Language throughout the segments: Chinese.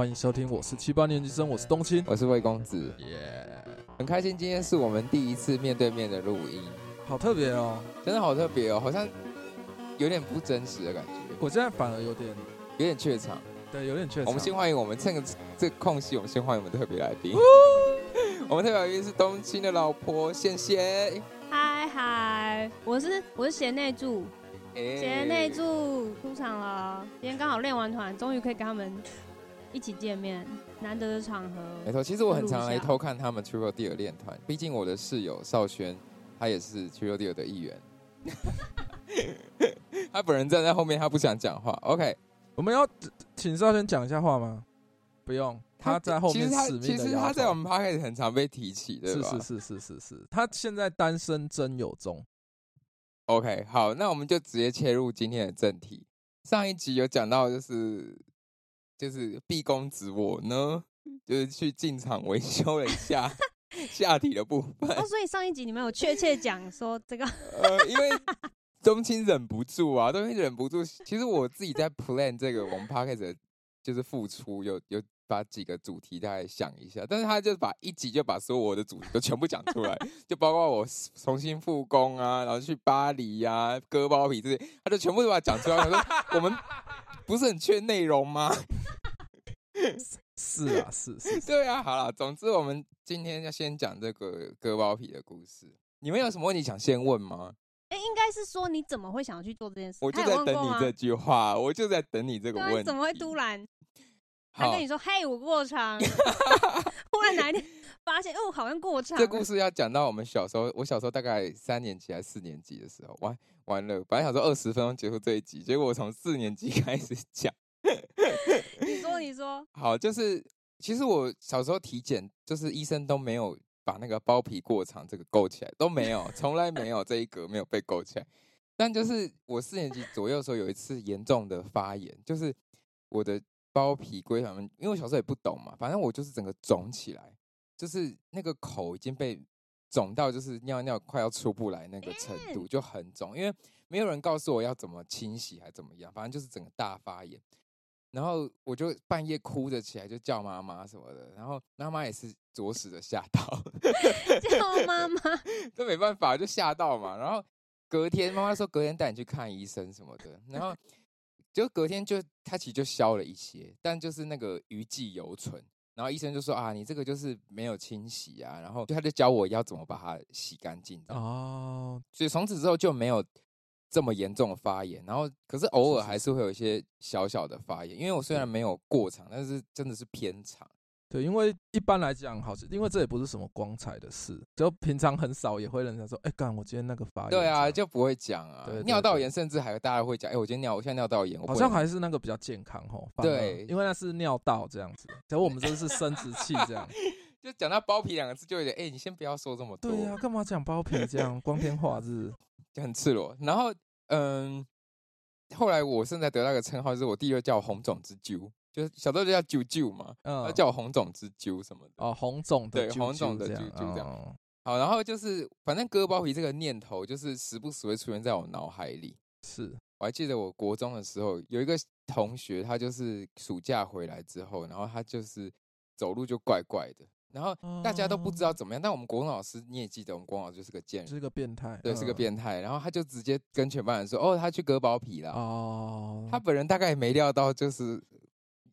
欢迎收听，我是七八年级生，我是冬青，我是魏公子，耶，很开心今天是我们第一次面对面的录音，好特别哦，真的好特别哦，好像有点不真实的感觉，我现在反而有点有点怯场。对，有点怯场。我们先欢迎我们趁个这个空隙，我们先欢迎我们特别来宾。我们特别来宾是冬青的老婆谢谢。嗨嗨，我是我是贤内助，贤内助出场了。今天刚好练完团，终于可以跟他们一起见面，难得的场合。没错，其实我很常来偷看他们 True Deal 练团，毕竟我的室友少轩，他也是 True Deal 的一员。他本人站在后面，他不想讲话。OK。我们要请少轩讲一下话吗？不用，他在后面死命的其实他在我们 p 开始很常被提起，对吧？是是是是是是，他现在单身真有中。OK，好，那我们就直接切入今天的正题。上一集有讲到，就是就是毕公子我呢，就是去进场维修了一下 下体的部分。哦，所以上一集你们有确切讲说这个？呃，因为。冬青忍不住啊，冬青忍不住。其实我自己在 plan 这个我们 p a r k a s 就是付出，有有把几个主题大概想一下，但是他就把一集就把所有我的主题都全部讲出来，就包括我重新复工啊，然后去巴黎呀，割包皮这些，他就全部都把它讲出来。我说我们不是很缺内容吗？是啊，是是，对啊。好了，总之我们今天要先讲这个割包皮的故事。你们有什么问题想先问吗？哎，应该是说你怎么会想要去做这件事？我就在等你这句话，我就在等你这个问题。怎么会突然？他跟你说：“嘿，我过长。”忽然哪一天发现，哦，好像过长。这故事要讲到我们小时候，我小时候大概三年级还是四年级的时候，完完了，本来想说二十分钟结束这一集，结果我从四年级 开始讲。你说，你说，好，就是其实我小时候体检，就是医生都没有。把那个包皮过长这个勾起来都没有，从来没有这一格没有被勾起来。但就是我四年级左右的时候，有一次严重的发炎，就是我的包皮龟他们，因为我小时候也不懂嘛，反正我就是整个肿起来，就是那个口已经被肿到，就是尿尿快要出不来那个程度，就很肿。因为没有人告诉我要怎么清洗还怎么样，反正就是整个大发炎。然后我就半夜哭着起来，就叫妈妈什么的。然后妈妈也是着实的吓到，叫妈妈，这没办法，就吓到嘛。然后隔天妈妈说隔天带你去看医生什么的。然后 就隔天就它其实就消了一些，但就是那个余悸犹存。然后医生就说啊，你这个就是没有清洗啊。然后他就教我要怎么把它洗干净。哦，所以从此之后就没有。这么严重的发炎，然后可是偶尔还是会有一些小小的发炎，因为我虽然没有过长，但是真的是偏长。对，因为一般来讲，好，因为这也不是什么光彩的事，就平常很少也会人家说，哎，干，我今天那个发炎。对啊，就不会讲啊。尿道炎甚至还大家会讲，哎，我今天尿，我现在尿道炎。好像还是那个比较健康吼。对，因为那是尿道这样子，可我们这是生殖器这样。就讲到包皮两个字，就有点，哎，你先不要说这么多。对呀，干嘛讲包皮这样光天化日？就很赤裸，然后嗯，后来我现在得到一个称号，就是我弟弟叫红种之揪，就是小时候就叫啾啾嘛，他叫我红种之啾什么的哦，红种对红种的啾啾这样。好，然后就是反正割包皮这个念头，就是时不时会出现在我脑海里。是我还记得我国中的时候，有一个同学，他就是暑假回来之后，然后他就是走路就怪怪的。然后大家都不知道怎么样，但我们国文老师你也记得，我们国文老师就是个贱人，是个变态，对，是个变态。然后他就直接跟全班人说：“哦，他去割包皮了。”哦，他本人大概也没料到，就是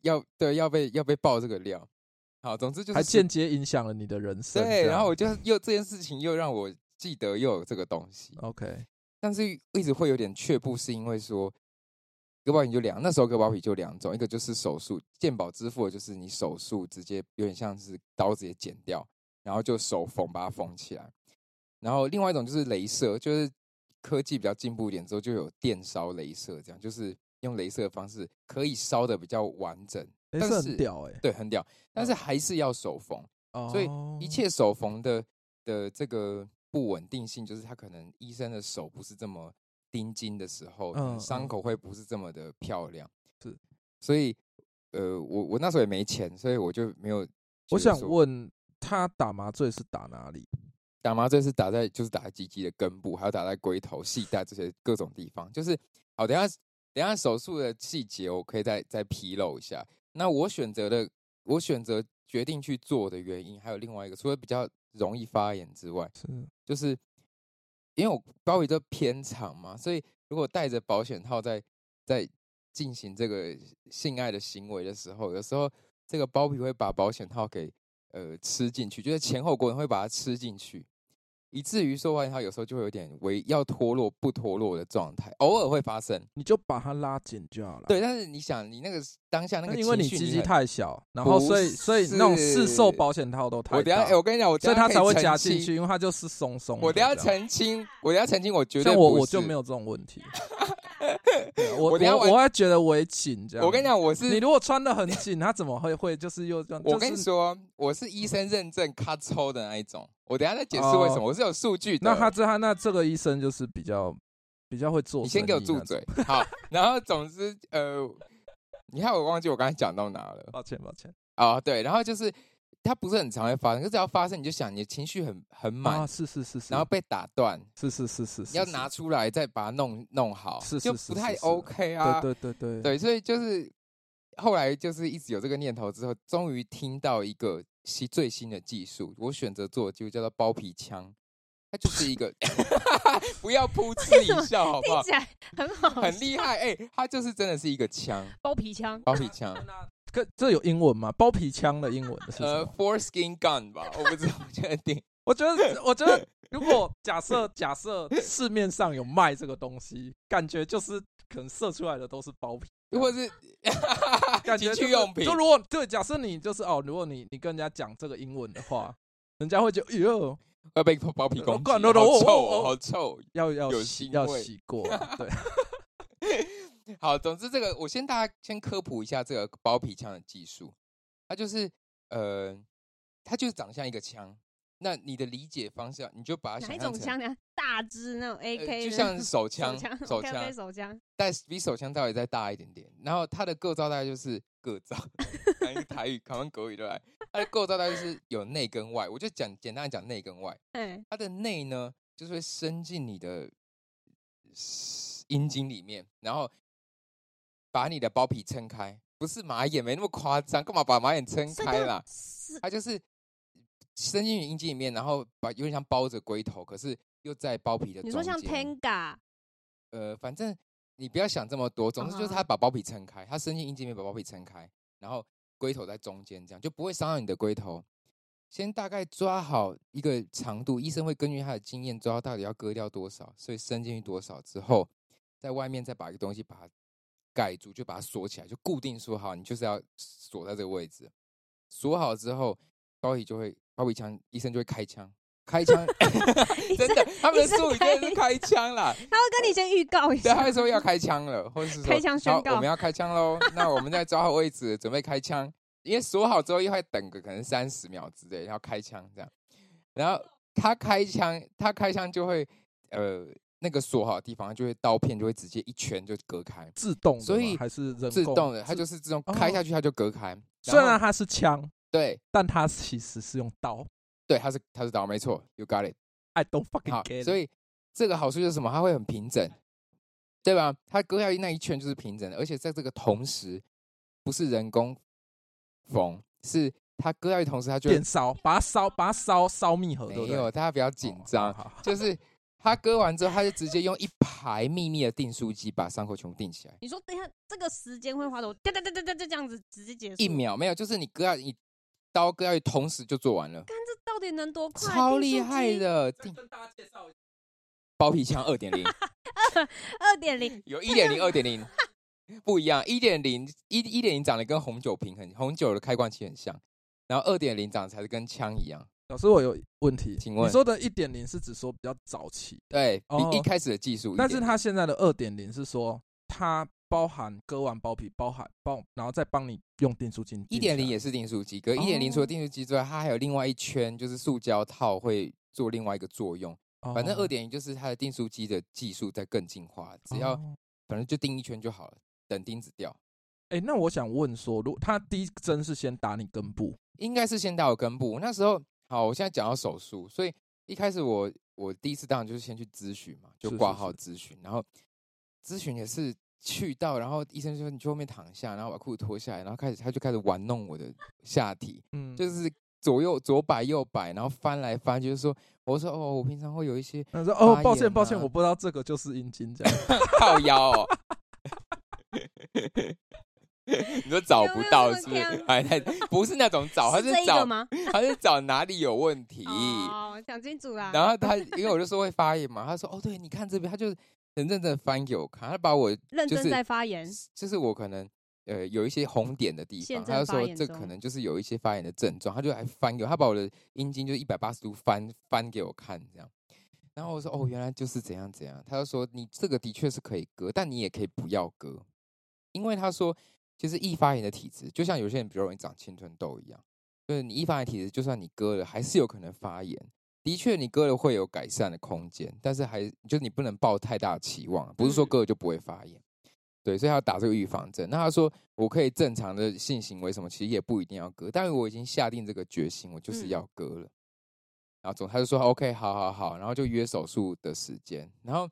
要对要被要被爆这个料。好，总之就是还间接影响了你的人生。对，然后我就又这件事情又让我记得又有这个东西。OK，但是一直会有点却步，是因为说。割包皮就两，那时候割包皮就两种，一个就是手术，健保支付的就是你手术直接有点像是刀直接剪掉，然后就手缝把它缝起来，然后另外一种就是镭射，就是科技比较进步一点之后就有电烧镭射，这样就是用镭射的方式可以烧的比较完整，但是很屌哎，对，很屌，但是还是要手缝，所以一切手缝的的这个不稳定性，就是他可能医生的手不是这么。钉金的时候，伤口会不是这么的漂亮，是，所以，呃，我我那时候也没钱，所以我就没有。我想问他打麻醉是打哪里？打麻醉是打在就是打在鸡鸡的根部，还有打在龟头、系带这些各种地方。就是好，等下等下手术的细节我可以再再披露一下。那我选择的我选择决定去做的原因，还有另外一个，除了比较容易发炎之外，是就是因为我包皮都偏长嘛，所以如果带着保险套在在进行这个性爱的行为的时候，有时候这个包皮会把保险套给呃吃进去，就是前后滚会把它吃进去。以至于说完，它有时候就会有点微要脱落不脱落的状态，偶尔会发生。你就把它拉紧就好了。对，但是你想，你那个当下那个，因为你鸡鸡太小，然后所以所以那种市售保险套都太。我等下，我跟你讲，我所以它才会夹进去，因为它就是松松。我等下澄清，我等下澄清，我绝对我我就没有这种问题。我我我还觉得围紧这样。我跟你讲，我是你如果穿的很紧，他怎么会会就是又这样？我跟你说，我是医生认证咔抽的那一种。我等下再解释为什么，我是有数据的。那他这他那这个医生就是比较比较会做。你先给我住嘴。好，然后总之呃，你看我忘记我刚才讲到哪了。抱歉抱歉。哦对，然后就是它不是很常会发生，可只要发生你就想你的情绪很很满，是是是是，然后被打断，是是是是，要拿出来再把它弄弄好，是就不太 OK 啊。对对对对对，所以就是后来就是一直有这个念头之后，终于听到一个。新最新的技术，我选择做就叫做包皮枪，它就是一个 不要噗嗤一笑，好不好？很好，很厉害，哎，它就是真的是一个枪，包皮枪，包皮枪。这这有英文吗？包皮枪的英文是呃，foreskin gun 吧？我不知道，确定。我觉得，我觉得，如果假设假设市面上有卖这个东西，感觉就是可能射出来的都是包皮。如果是 情趣用品，就如果对，假设你就是哦，如果你你跟人家讲这个英文的话，人家会觉得哟，要被包皮攻击，好臭，好臭，要要洗，要洗过。对，好，总之这个我先大家先科普一下这个包皮枪的技术，它就是呃，它就是长像一个枪。那你的理解方向，你就把它想象成 大支那种 AK，就像手枪，手枪，手枪，但比手枪稍微再大一点点。然后它的构造大概就是构造，台语、台湾国语都来。它的构造大概就是有内跟外，我就讲简单的讲内跟外。嗯，它的内呢，就是会伸进你的阴茎里面，然后把你的包皮撑开，不是马眼，没那么夸张，干嘛把马眼撑开啦？他就是。伸进阴茎里面，然后把有点像包着龟头，可是又在包皮的。你说像 Tenga？呃，反正你不要想这么多，总之就是他把包皮撑开，他伸进阴茎里面把包皮撑开，然后龟头在中间，这样就不会伤到你的龟头。先大概抓好一个长度，医生会根据他的经验抓到底要割掉多少，所以伸进去多少之后，在外面再把一个东西把它盖住，就把它锁起来，就固定说好，你就是要锁在这个位置。锁好之后，包皮就会。包皮枪，医生就会开枪，开枪，真的，他们的术语就是开枪啦。他会跟你先预告一下，对，他会说要 开枪了，或者是开枪宣告，我们要开枪喽。那我们在抓好位置，准备开枪。因为锁好之后，又会等个可能三十秒之类，要开枪这样。然后他开枪，他开枪就会，呃，那个锁好的地方就会刀片就会直接一圈就隔开，自动，所以还是自动的，它就是自动开下去，它就隔开。虽然它是枪。对，但它其实是用刀。对，它是它是刀，没错，You got it。I don't fucking get it。所以这个好处就是什么？它会很平整，对吧？它割下去那一圈就是平整的，而且在这个同时，不是人工缝，是它割下去同时，它就变烧，把它烧，把它烧烧密合。没有，大家不要紧张，就是它割完之后，他就直接用一排秘密的订书机把伤口全部订起来。你说等一下，这个时间会花多？哒哒哒哒哒，就这样子直接结束？一秒没有，就是你割下你。刀割要同时就做完了，看这到底能多快？超厉害的！跟大家介绍，包皮枪二点零，二点零 有一点零、二点零不一样。一点零一一点零长得跟红酒瓶很红酒的开关器很像，然后二点零长得才是跟枪一样。老师，我有问题，请问你说的一点零是指说比较早期，对比一开始的技术，但是它现在的二点零是说它。包含割完包皮，包含包，然后再帮你用订书机。一点零也是订书机，可一点零除了订书机之外，它还有另外一圈，就是塑胶套会做另外一个作用。反正二点零就是它的订书机的技术在更进化，只要反正就钉一圈就好了，等钉子掉。哎，那我想问说，如它第一针是先打你根部，应该是先打我根部。那时候好，我现在讲到手术，所以一开始我我第一次当然就是先去咨询嘛，就挂号咨询，然后咨询也是。去到，然后医生就说你去后面躺下，然后把裤子脱下来，然后开始他就开始玩弄我的下体，嗯，就是左右左摆右摆，然后翻来翻，就是说，我说哦，我平常会有一些，他说哦，抱歉抱歉，我不知道这个就是阴茎这样，靠腰。哦。你说找不到是不是？哎，不是那种找，他是找吗？他是找哪里有问题？哦，讲清楚啦。然后他因为我就说会发炎嘛，他说哦，对，你看这边，他就。很认真翻给我看，他把我认真在发炎，就是我可能呃有一些红点的地方，他就说这可能就是有一些发炎的症状，他就还翻给我，他把我的阴茎就一百八十度翻翻给我看，这样，然后我说哦原来就是怎样怎样，他就说你这个的确是可以割，但你也可以不要割，因为他说其实易发炎的体质就像有些人比较容易长青春痘一样，就是你易发炎体质，就算你割了，还是有可能发炎。的确，你割了会有改善的空间，但是还就是你不能抱太大的期望，不是说割了就不会发炎。对，所以要打这个预防针。那他说我可以正常的性行为什么，其实也不一定要割，但是我已经下定这个决心，我就是要割了。然后总他就说 OK，好好好，然后就约手术的时间。然后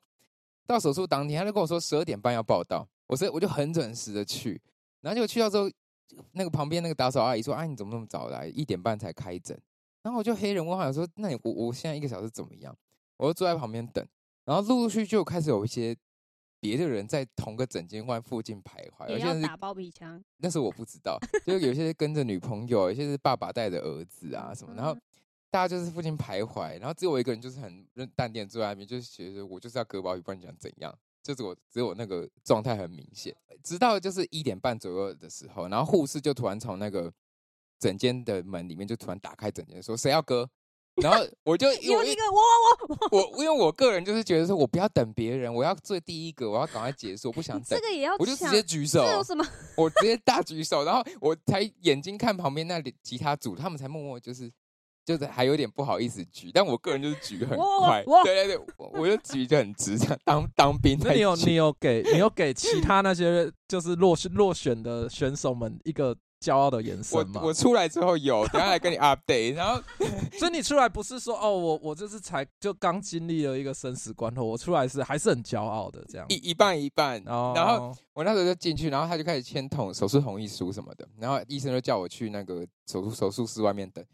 到手术当天，他就跟我说十二点半要报到，我是我就很准时的去。然后就去到之后，那个旁边那个打扫阿姨说：“啊，你怎么那么早来？一点半才开诊。”然后我就黑人问号说：“那你我我现在一个小时怎么样？”我就坐在旁边等，然后陆陆续续就开始有一些别的人在同个诊间外附近徘徊，有些人打包皮枪，那是我不知道，就有些跟着女朋友，有些是爸爸带着儿子啊什么，然后大家就是附近徘徊，然后只有我一个人就是很淡定坐在那边，就是觉得我就是要割包皮，不然讲怎样，就是我只有那个状态很明显，直到就是一点半左右的时候，然后护士就突然从那个。整间的门里面就突然打开，整间说谁要割，然后我就 有一个我我我我因为我个人就是觉得说我不要等别人，我要做第一个，我要赶快结束，我不想等，这个也要，我就直接举手，有什么？我直接大举手，然后我才眼睛看旁边那里吉他组，他们才默默就是就是还有点不好意思举，但我个人就是举很快，对对对，我就举就很直，这样当当兵。那你有你有给你有给其他那些就是落落选的选手们一个。骄傲的眼神吗。我我出来之后有，等下来跟你 update。然后，所以你出来不是说哦，我我就是才就刚经历了一个生死关头，我出来是还是很骄傲的这样。一一半一半。然后我那时候就进去，然后他就开始签同手术同意书什么的。然后医生就叫我去那个手术手术室外面等。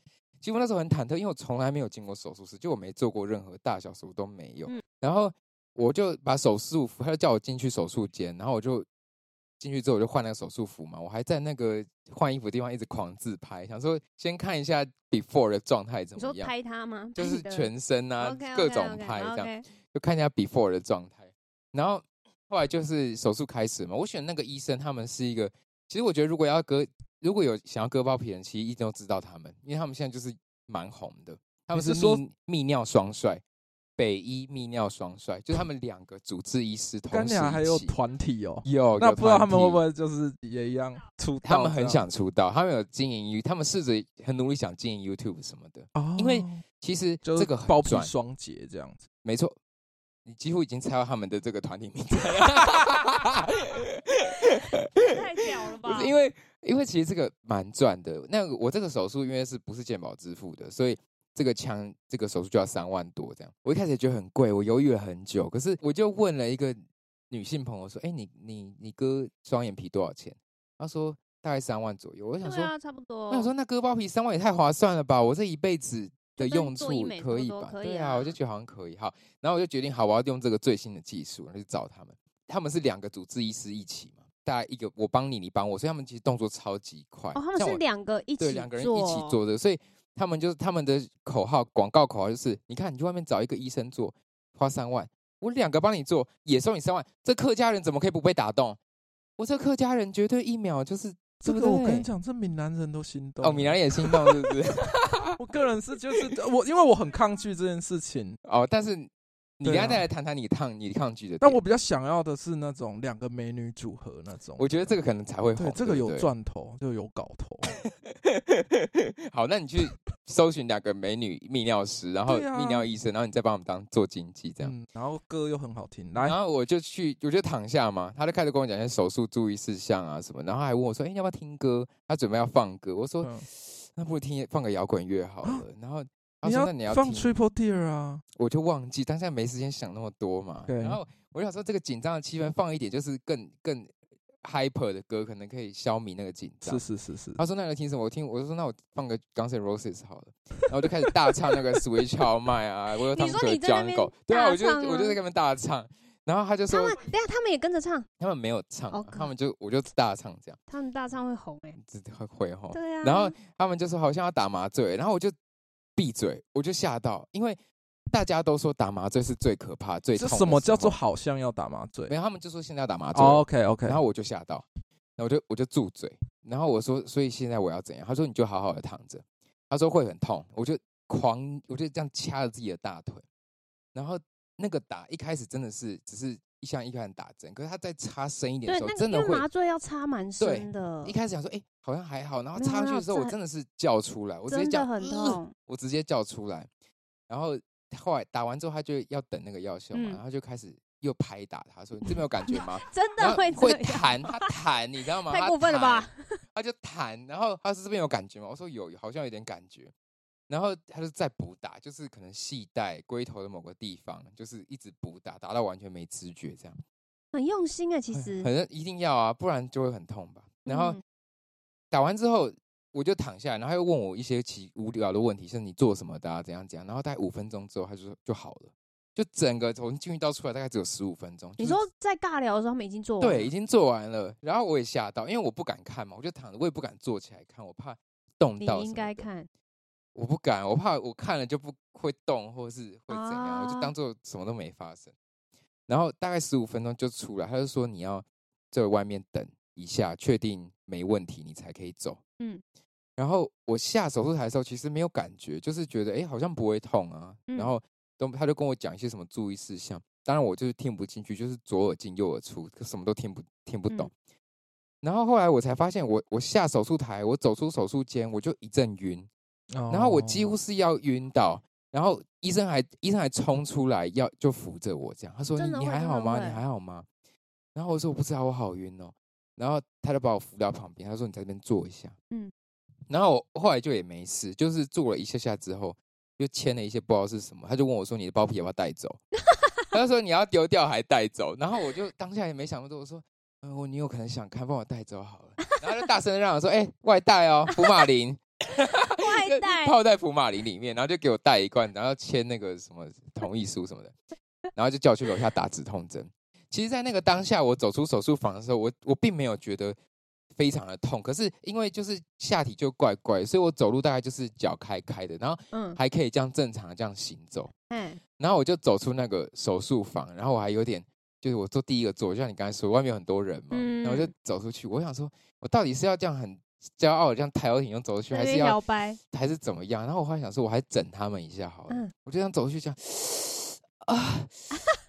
其实我那时候很忐忑，因为我从来没有进过手术室，就我没做过任何大小手术都没有。然后我就把手术服，他就叫我进去手术间，然后我就。进去之后我就换那个手术服嘛，我还在那个换衣服的地方一直狂自拍，想说先看一下 before 的状态怎么样。你说拍他吗？就是全身啊，各种拍这样，就看一下 before 的状态。然后后来就是手术开始嘛，我选那个医生，他们是一个，其实我觉得如果要割，如果有想要割包皮的人，其实一定都知道他们，因为他们现在就是蛮红的，他们是泌泌尿双帅。北医泌尿双帅，就他们两个主治医师同时还有团体哦，有那不知道他们会不会就是也一样出道？他们很想出道，他们有经营 U，他们试着很努力想经营 YouTube 什么的。哦，因为其实这个包皮双节这样子，没错，你几乎已经猜到他们的这个团体名字。太屌了吧！不是因为，因为其实这个蛮赚的。那我这个手术因为是不是健保支付的，所以。这个枪，这个手术就要三万多，这样。我一开始也觉得很贵，我犹豫了很久。可是我就问了一个女性朋友说：“哎，你你你割双眼皮多少钱？”她说：“大概三万左右。”我想说，差不多。我想说，那割包皮三万也太划算了吧？我这一辈子的用处可以吧？对啊，我就觉得好像可以。哈，然后我就决定，好，我要用这个最新的技术，然后去找他们。他们是两个主治医师一起嘛，大概一个我帮你，你帮我，所以他们其实动作超级快。哦，他们是两个一起，对，两个人一起做的，所以。他们就是他们的口号，广告口号就是：你看，你去外面找一个医生做，花三万，我两个帮你做，也收你三万。这客家人怎么可以不被打动？我这客家人绝对一秒就是，这个我跟你讲，这闽南人都心动哦，闽南人也心动，是不是？我个人是就是我，因为我很抗拒这件事情哦，但是。你等下再来谈谈你抗你抗拒的，但我比较想要的是那种两个美女组合那种。我觉得这个可能才会红，这个有赚头，就有搞头。好，那你去搜寻两个美女泌尿师，然后泌尿医生，然后你再帮我们当做经济这样。然后歌又很好听，来，然后我就去，我就躺下嘛，他就开始跟我讲一些手术注意事项啊什么，然后还问我说：“哎，要不要听歌？”他准备要放歌，我说：“那不如听放个摇滚乐好了。”然后。他说那你要放 Triple Deer 啊，我就忘记，但现在没时间想那么多嘛。对。然后我想说这个紧张的气氛放一点，就是更更 hyper 的歌，可能可以消弭那个紧张。是是是是。他说那要听什么？我听我就说那我放个 Guns N' Roses 好了，然后就开始大唱那个 Switch How My 啊，我有唱歌 Jungle，对啊，我就我就在跟他们大唱。然后他就说：“他们，等下他们也跟着唱。他们没有唱，他们就我就大唱这样。他们大唱会红哎，会会红。对啊。然后他们就说好像要打麻醉，然后我就闭嘴，我就吓到，因为大家都说打麻醉是最可怕、最痛。什么叫做好像要打麻醉？没有，他们就说现在要打麻醉。OK OK。然后我就吓到，然后我就我就住嘴。然后我说，所以现在我要怎样？他说你就好好的躺着。他说会很痛，我就狂，我就这样掐着自己的大腿。然后那个打一开始真的是只是。像一开始打针，可是他再插深一点的时候，真的会麻醉要插蛮深的。一开始想说，哎，好像还好，然后插上去的时候，我真的是叫出来，我直接叫很痛，我直接叫出来。然后后来打完之后，他就要等那个药效嘛，然后就开始又拍打他，说：“你这边有感觉吗？”真的会会弹，他弹，你知道吗？太过分了吧？他就弹，然后他是这边有感觉吗？我说有，好像有点感觉。然后他就再补打，就是可能系带龟头的某个地方，就是一直补打，打到完全没知觉，这样很用心啊。其实反正一定要啊，不然就会很痛吧。然后打完之后，我就躺下来，然后他又问我一些奇无聊的问题，是你做什么的，怎样怎样。然后大概五分钟之后，他就说就好了，就整个从进去到出来大概只有十五分钟。你说在尬聊的时候，他们已经做完对，已经做完了。然后我也吓到，因为我不敢看嘛，我就躺着，我也不敢坐起来看，我怕动到。你应该看。我不敢，我怕我看了就不会动，或是会怎样，我就当做什么都没发生。然后大概十五分钟就出来，他就说你要在外面等一下，确定没问题你才可以走。嗯，然后我下手术台的时候其实没有感觉，就是觉得哎好像不会痛啊。然后都他就跟我讲一些什么注意事项，当然我就是听不进去，就是左耳进右耳出，什么都听不听不懂。然后后来我才发现，我我下手术台，我走出手术间，我就一阵晕。然后我几乎是要晕倒，然后医生还医生还冲出来要就扶着我这样，他说你你还好吗？你还好吗？然后我说我不知道，我好晕哦。然后他就把我扶到旁边，他说你在这边坐一下。嗯，然后我后来就也没事，就是坐了一下下之后，就签了一些不知道是什么，他就问我说你的包皮要不要带走？他就说你要丢掉还带走？然后我就当下也没想那么多，我说嗯，我你有可能想看，帮我带走好了。然后就大声的让我说，哎，外带哦，福马林。外带泡在福马林里面，然后就给我带一罐，然后签那个什么同意书什么的，然后就叫我去楼下打止痛针。其实，在那个当下，我走出手术房的时候，我我并没有觉得非常的痛，可是因为就是下体就怪怪，所以我走路大概就是脚开开的，然后嗯还可以这样正常的这样行走，嗯，然后我就走出那个手术房，然后我还有点就是我坐第一个座，就像你刚才说，外面有很多人嘛，然后我就走出去，我想说我到底是要这样很。骄傲这样抬头挺胸走出去，还是要还是怎么样？然后我后来想说，我还整他们一下好了。我就这样走出去，这 样啊，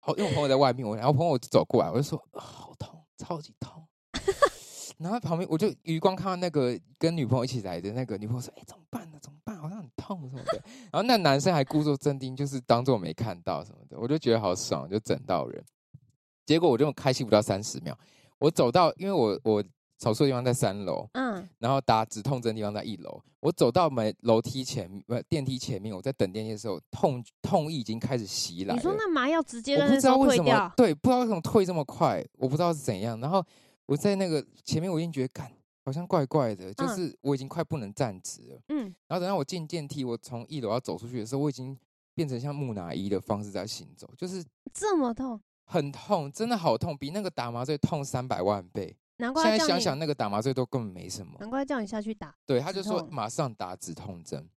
好，因为我朋友在外面，我然后朋友走过来，我就说好痛，超级痛。然后旁边我就余光看到那个跟女朋友一起来的那个女朋友说：“哎，怎么办呢？怎么办？好像很痛什么的。”然后那男生还故作镇定，就是当做没看到什么的。我就觉得好爽，就整到人。结果我就开心不到三十秒，我走到，因为我我。手术的地方在三楼，嗯，然后打止痛针的地方在一楼。我走到门楼梯前，不电梯前面，我在等电梯的时候，痛痛意已经开始袭来。你说那麻药直接我不知道为什么，对，不知道为什么退这么快，我不知道是怎样。然后我在那个前面，我已经觉得，感好像怪怪的，就是我已经快不能站直了，嗯。然后等到我进电梯，我从一楼要走出去的时候，我已经变成像木乃伊的方式在行走，就是这么痛，很痛，真的好痛，比那个打麻醉痛三百万倍。难怪现在想想，那个打麻醉都根本没什么。难怪叫你下去打。对，他就说马上打止痛针。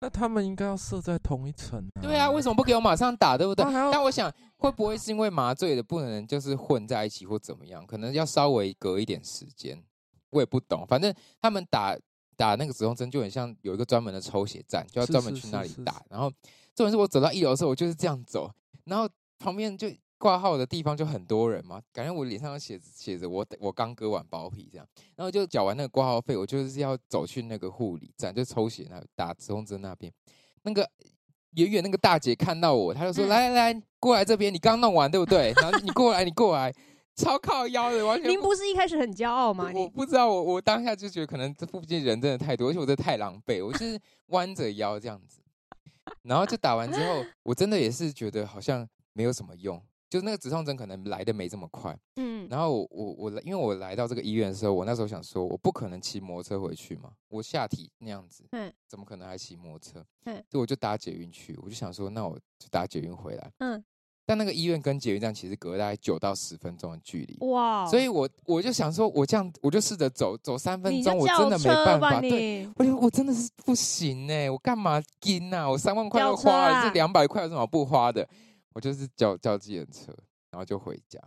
那他们应该要设在同一层。对啊，为什么不给我马上打？对不对？但我想，会不会是因为麻醉的不能就是混在一起或怎么样？可能要稍微隔一点时间。我也不懂，反正他们打打那个止痛针就很像有一个专门的抽血站，就要专门去那里打。然后重点是我走到一楼的时候，我就是这样走，然后旁边就。挂号的地方就很多人嘛，感觉我脸上写写着我我刚割完包皮这样，然后就缴完那个挂号费，我就是要走去那个护理站，就抽血那打止痛针那边，那个远远那个大姐看到我，她就说来来来过来这边，你刚弄完对不对？然后你过来你过来，超靠腰的，完全。您不是一开始很骄傲吗？我不知道，我我当下就觉得可能这附近人真的太多，而且我真的太狼狈，我就是弯着腰这样子，然后就打完之后，我真的也是觉得好像没有什么用。就是那个止痛针可能来的没这么快，嗯，然后我我我因为我来到这个医院的时候，我那时候想说，我不可能骑摩托车回去嘛，我下体那样子，嗯，怎么可能还骑摩托车？嗯，所以我就搭捷运去，我就想说，那我就搭捷运回来，嗯，但那个医院跟捷运站其实隔大概九到十分钟的距离，哇，所以我我就想说，我这样我就试着走走三分钟，我真的没办法，对，我我真的是不行哎，我干嘛跟呐？我三万块都花了，这两百块有什么不花的？我就是叫叫自行车，然后就回家，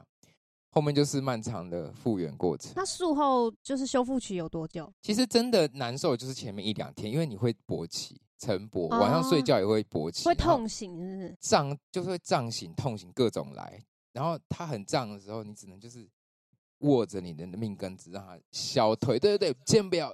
后面就是漫长的复原过程。那术后就是修复期有多久？其实真的难受就是前面一两天，因为你会勃起、晨勃，晚上睡觉也会勃起，会痛醒，是不是？胀就是会胀醒、痛醒各种来。然后它很胀的时候，你只能就是握着你的命根子让它消退。对对对，先不要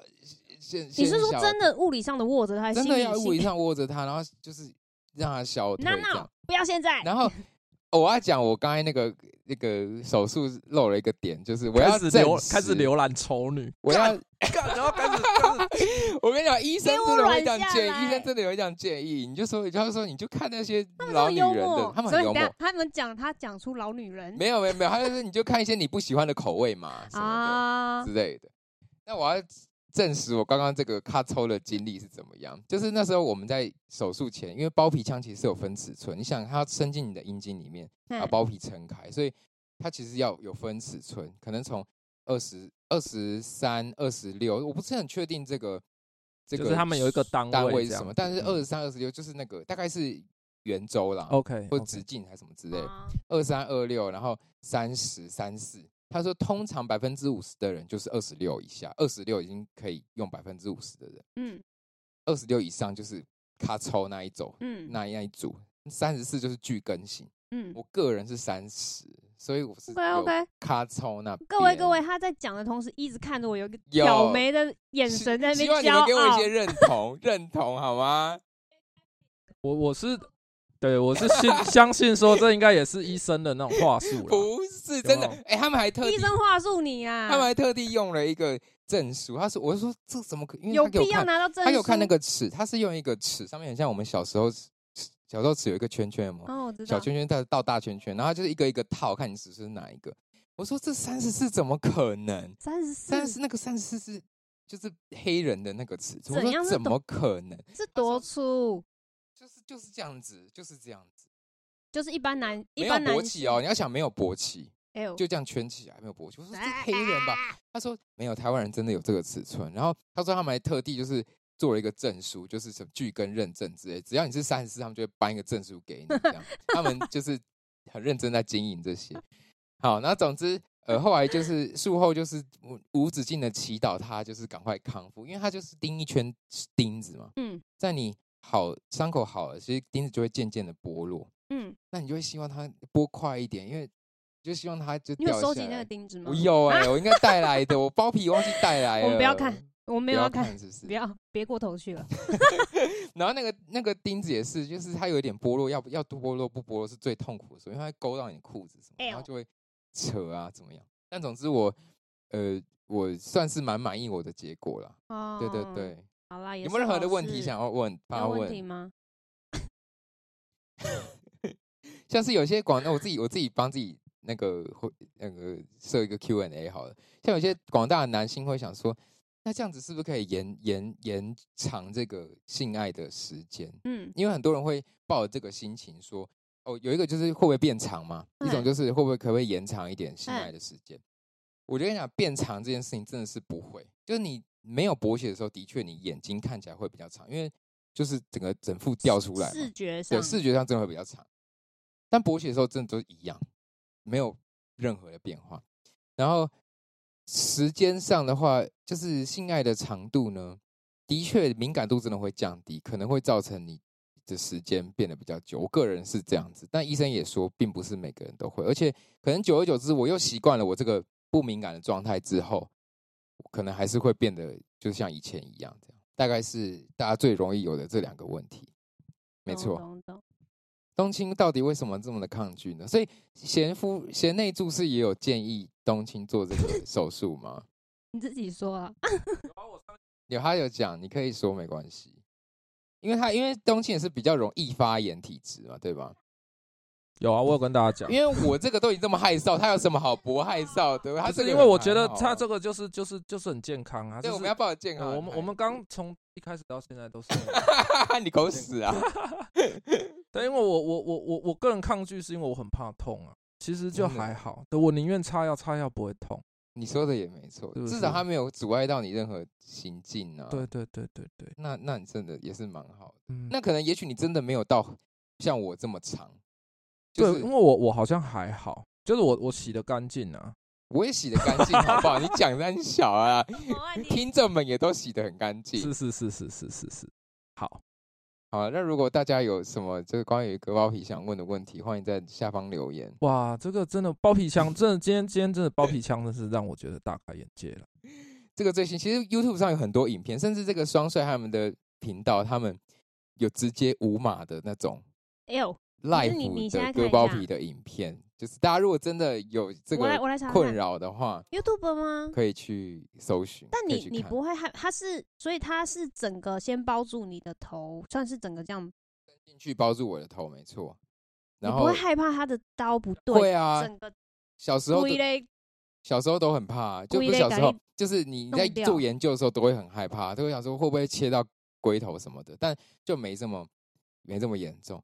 先。你是说真的物理上的握着它？真的要物理上握着它，然后就是让他消退这样。不要现在。然后 我要讲，我刚才那个那个手术漏了一个点，就是我要浏开始浏览丑女。我要然后开始，我跟你讲，医生真的有讲建议，医生真的有讲建议。你就说，你就是说，你就看那些老女人的，他们很幽默。他们讲他讲出老女人，没有没有没有，他就是你就看一些你不喜欢的口味嘛，什么的之类的。那我要。证实我刚刚这个卡抽的经历是怎么样？就是那时候我们在手术前，因为包皮腔其实是有分尺寸，你想它要伸进你的阴茎里面，把包皮撑开，所以它其实要有分尺寸，可能从二十二十三、二十六，我不是很确定这个这个他们有一个单位是什么，但是二十三、二十六就是那个大概是圆周啦，OK，或直径还是什么之类，二三、二六，然后三十三四。他说，通常百分之五十的人就是二十六以下，二十六已经可以用百分之五十的人，嗯，二十六以上就是卡抽那一种，嗯，那那一组，三十四就是巨根型，嗯，我个人是三十，所以我是 OK OK 卡抽那。各位各位，他在讲的同时一直看着我，有个挑眉的眼神在那边，希望你们给我一些认同，认同好吗？我我是。对，我是信相信说这应该也是医生的那种话术 不是真的。哎，他们还特医生话术你啊，他们还特地用了一个证书。他说：“我是说这怎么可？因为有必要拿到证书？他有看那个尺，他是用一个尺，上面很像我们小时候小时候尺有一个圈圈嘛，哦，小圈圈再到大圈圈，然后就是一个一个套，看你尺是哪一个。我说这三十四怎么可能？三十四，三十那个三十四是就是黑人的那个尺，我说怎么可能？是多粗？”就是就是这样子，就是这样子，就是一般男没有勃起哦。你要想没有勃起，就这样圈起来没有勃起。我说是黑人吧？他说没有，台湾人真的有这个尺寸。然后他说他们还特地就是做了一个证书，就是什么巨根认证之类，只要你是三十四，他们就会颁一个证书给你。这样，他们就是很认真在经营这些。好，那总之呃，后来就是术后就是无无止境的祈祷他就是赶快康复，因为他就是钉一圈钉子嘛。嗯，在你。好，伤口好了，其实钉子就会渐渐的剥落。嗯，那你就会希望它剥快一点，因为就希望它就掉下来。你有收集那个钉子吗？我有哎，我应该带来的，我包皮忘记带来了。我们不要看，我没有要看，是不是？不要，别过头去了。然后那个那个钉子也是，就是它有一点剥落，要不要剥落不剥落是最痛苦的时候，因为它会勾到你的裤子什么，然后就会扯啊怎么样。但总之我呃我算是蛮满意我的结果了。哦，对对对。好啦，有没有任何的问题想要问？发问题吗？像是有些广，那我自己我自己帮自己那个会那个设一个 Q&A 好了。像有些广大的男性会想说，那这样子是不是可以延延延长这个性爱的时间？嗯，因为很多人会抱着这个心情说，哦，有一个就是会不会变长嘛？一种就是会不会可不可以延长一点性爱的时间？我就跟你讲变长这件事情真的是不会，就是你。没有勃起的时候，的确你眼睛看起来会比较长，因为就是整个整副掉出来，视觉上对视觉上真的会比较长。但勃起的时候，真的都一样，没有任何的变化。然后时间上的话，就是性爱的长度呢，的确敏感度真的会降低，可能会造成你的时间变得比较久。我个人是这样子，但医生也说，并不是每个人都会，而且可能久而久之，我又习惯了我这个不敏感的状态之后。可能还是会变得就像以前一样，这样大概是大家最容易有的这两个问题，没错。冬青到底为什么这么的抗拒呢？所以贤夫贤内助是也有建议冬青做这个手术吗？你自己说啊。有他有讲，你可以说没关系，因为他因为冬青也是比较容易发炎体质嘛，对吧？有啊，我有跟大家讲，因为我这个都已经这么害臊，他有什么好不害臊的？他是因为我觉得他这个就是就是就是很健康啊。对，我们要保持健康。我们我们刚从一开始到现在都是。你狗屎啊！对，因为我我我我我个人抗拒是因为我很怕痛啊。其实就还好，对我宁愿擦药，擦药不会痛。你说的也没错，至少它没有阻碍到你任何行进啊。对对对对对，那那你真的也是蛮好的。那可能也许你真的没有到像我这么长。对，因为我我好像还好，就是我我洗的干净啊，我也洗的干净，好不好？你讲的很小啊，听众们也都洗的很干净。是是是是是是是，好，好。那如果大家有什么就是关于割包皮想问的问题，欢迎在下方留言。哇，这个真的包皮枪，真的今天今天真的包皮枪，真是让我觉得大开眼界了。这个最新，其实 YouTube 上有很多影片，甚至这个双帅他们的频道，他们有直接无码的那种。哎呦。Life 的割包皮的影片，就是大家如果真的有这个困扰的话，YouTube 吗？可以去搜寻。但你你不会害，它是所以它是整个先包住你的头，算是整个这样进去包住我的头，没错。然后不会害怕他的刀不对？会啊，整个小时候小时候都很怕，就不是小时候，就是你在做研究的时候都会很害怕，都会想说会不会切到龟头什么的，但就没这么没这么严重。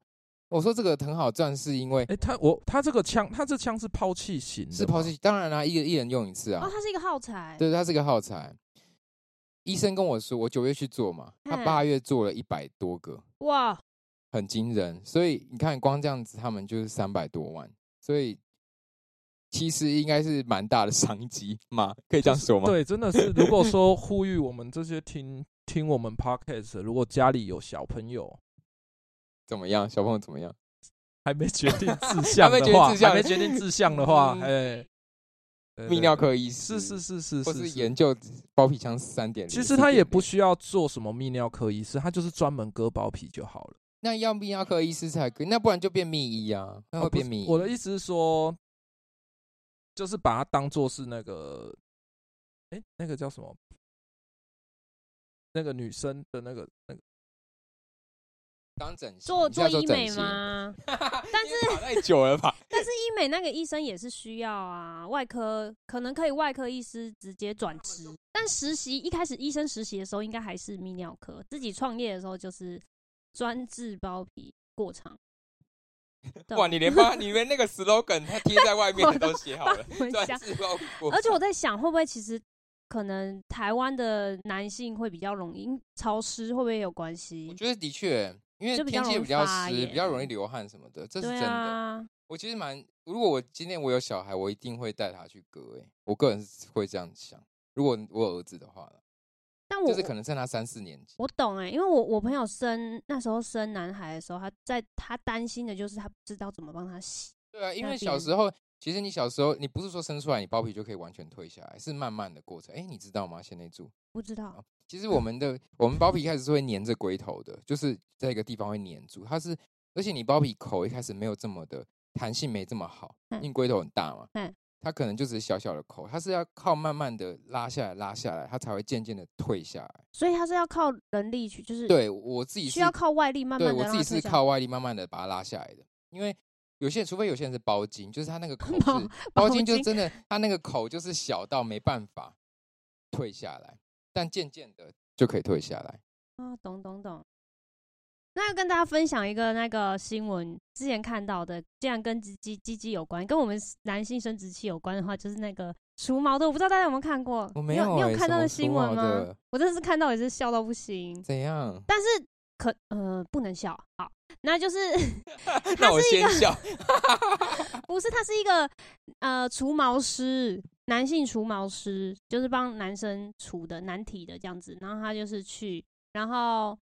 我说这个很好赚，是因为哎，他我他这个枪，他这枪是抛弃型，是抛弃。当然啦，一个一人用一次啊。哦，它是一个耗材。对，它是一个耗材。医生跟我说，我九月去做嘛，他八月做了一百多个，哇，很惊人。所以你看，光这样子，他们就是三百多万。所以其实应该是蛮大的商机嘛，可以这样说吗？对，真的是。如果说呼吁我们这些听听我们 podcast，如果家里有小朋友。怎么样，小朋友怎么样？还没决定志 向的话，还没决定志向的 话，哎，泌尿科医师是是是是，或是研究包皮枪三点。其实他也不需要做什么泌尿科医师，他就是专门割包皮就好了。那要泌尿科医师才可以，那不然就变秘医啊？那会变泌？我的意思是说，就是把它当做是那个，哎，那个叫什么？那个女生的那个那个。当整形做做医美吗？但是太久了吧？但是医美那个医生也是需要啊，外科可能可以外科医师直接转职，但实习一开始医生实习的时候应该还是泌尿科，自己创业的时候就是专治包皮过长。哇，你连把你连那个 slogan 他贴在外面都写好了，专治包皮过而且我在想，会不会其实可能台湾的男性会比较容易潮湿，会不会有关系？我觉得的确。因为天气比较湿，比较容易流汗什么的，这是真的。我其实蛮，如果我今天我有小孩，我一定会带他去割。哎，我个人是会这样想。如果我有儿子的话，但我就是可能在他三四年级。我懂哎，因为我我朋友生那时候生男孩的时候，他在他担心的就是他不知道怎么帮他洗。对啊，因为小时候其实你小时候你不是说生出来你包皮就可以完全退下来，是慢慢的过程。哎，你知道吗？先内住？不知道。其实我们的我们包皮一开始是会粘着龟头的，就是在一个地方会粘住。它是，而且你包皮口一开始没有这么的弹性，没这么好，因为龟头很大嘛。嗯。它可能就只是小小的口，它是要靠慢慢的拉下来，拉下来，它才会渐渐的退下来。所以它是要靠人力去，就是对我自己需要靠外力慢慢。对我自己是靠外力慢慢的把它拉下来的，因为有些人，除非有些人是包茎，就是他那个 口是包茎，就真的他那个口就是小到没办法退下来。但渐渐的就可以退下来啊，懂懂懂。那要跟大家分享一个那个新闻，之前看到的，既然跟鸡鸡鸡鸡有关，跟我们男性生殖器有关的话，就是那个除毛的，我不知道大家有没有看过？我没有，你有看到的新闻吗？我真的是看到也是笑到不行。怎样？但是可呃不能笑。好，那就是 那我先笑。不是，他是一个呃除毛师。男性除毛师就是帮男生除的男体的这样子，然后他就是去，然后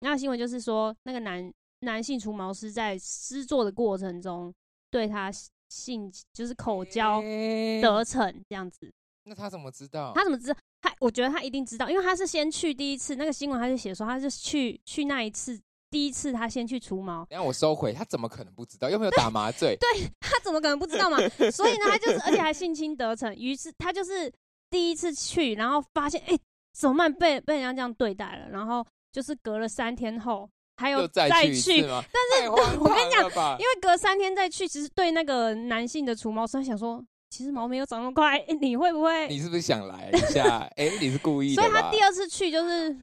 那个新闻就是说，那个男男性除毛师在施作的过程中对他性就是口交得逞这样子。那他怎么知道？他怎么知道？他我觉得他一定知道，因为他是先去第一次那个新闻，他就写说他是去去那一次第一次他先去除毛，然后我收回，他怎么可能不知道？又没有打麻醉，对他怎么可能不知道嘛？所以呢，他就是，而且还性侵得逞。于是他就是第一次去，然后发现，哎、怎么办？被被人家这样对待了。然后就是隔了三天后，还有又再去？但是我跟你讲因为隔三天再去，其实对那个男性的除毛师他想说，其实毛没有长那么快，诶 你会不会？你是不是想来一下？哎，你是故意的吧？所以他第二次去就是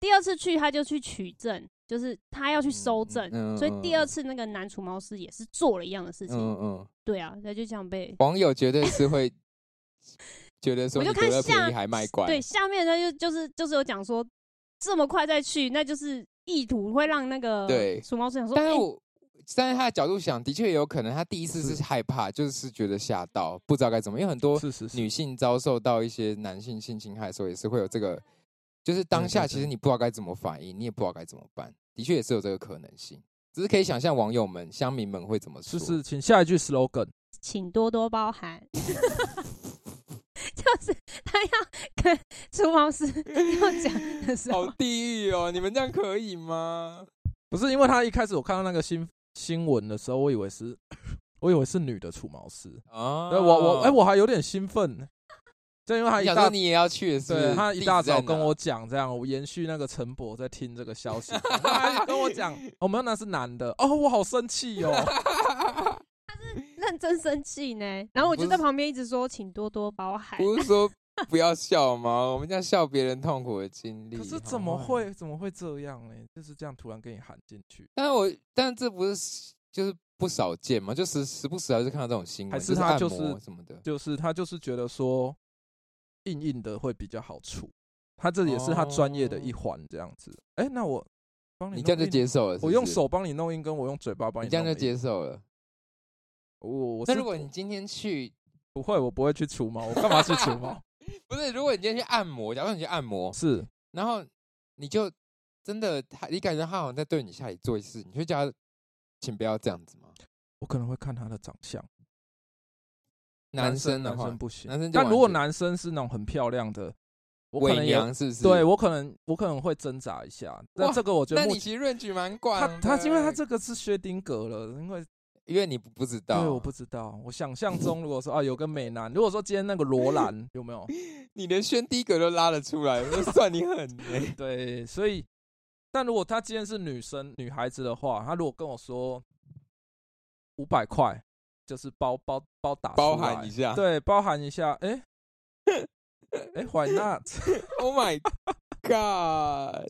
第二次去他就去取证，就是他要去收证。嗯所以第二次那个男除毛师也是做了一样的事情。嗯嗯，对啊，他就这样被网友绝对是会 觉得说我就你得了看下便宜还卖乖，对，下面他就就是就是有讲说，这么快再去，那就是意图会让那个对除毛师想说，但是我站在他的角度想，的确也有可能他第一次是是害怕，就是觉得吓到，不知道该怎么，因为很多是是是，女性遭受到一些男性性侵害的时候，也是会有这个，就是当下其实你不知道该怎么反应，你也不知道该怎么办，的确也是有这个可能性。只是可以想象网友们、乡民们会怎么说。是是，请下一句 slogan。请多多包涵。就是他要跟除毛师要讲的时候好，地狱哦！你们这样可以吗？不是因为他一开始我看到那个新新闻的时候，我以为是，我以为是女的除毛师。啊，我我哎、我还有点兴奋，就因为他一大你想说你也要去的是不是？对他一大早跟我讲这样，我延续那个陈博在听这个消息，他跟我讲，哦，没有那是男的，哦，我好生气哦，认真生气呢。然后我就在旁边一直说，请多多包涵。不是说不要笑吗？我们这样笑别人痛苦的经历。可是怎么？会怎么会这样呢？就是这样突然给你喊进去，但是我但这不是就是不少见嘛？就时时不时还是看到这种新闻，还是他就是什么的。就是他就是觉得说硬硬的会比较好处，他这也是他专业的一环，这样子。哎、那我帮你你这样就接受了是是我用手帮你弄硬，跟我用嘴巴帮你这样就接受了。我我那如果你今天去，不会，我不会去除毛，我干嘛去除毛？不是，如果你今天去按摩，假如你去按摩，是然后你就真的他，你感觉他好像在对你下里做一次，你就叫他，请不要这样子吗？我可能会看他的长相，男生的话男生，不行，男生就但如果全男生是那种很漂亮的，我可伪能也娘是不是？对我可能我可能会挣扎一下。那哇这个我觉得目前那你其实润局蛮广他的。他因为他这个是薛丁格了，因为因为你不不知道，对我不知道，我想象中 如果说啊有个美男，如果说今天那个罗兰有没有？你连轩迪格都拉得出来，那算你狠呢、对，所以但如果他今天是女生女孩子的话，他如果跟我说五百块，就是包包包打包含一下。对，包含一下，哎、哎、w h y not？，Oh my God！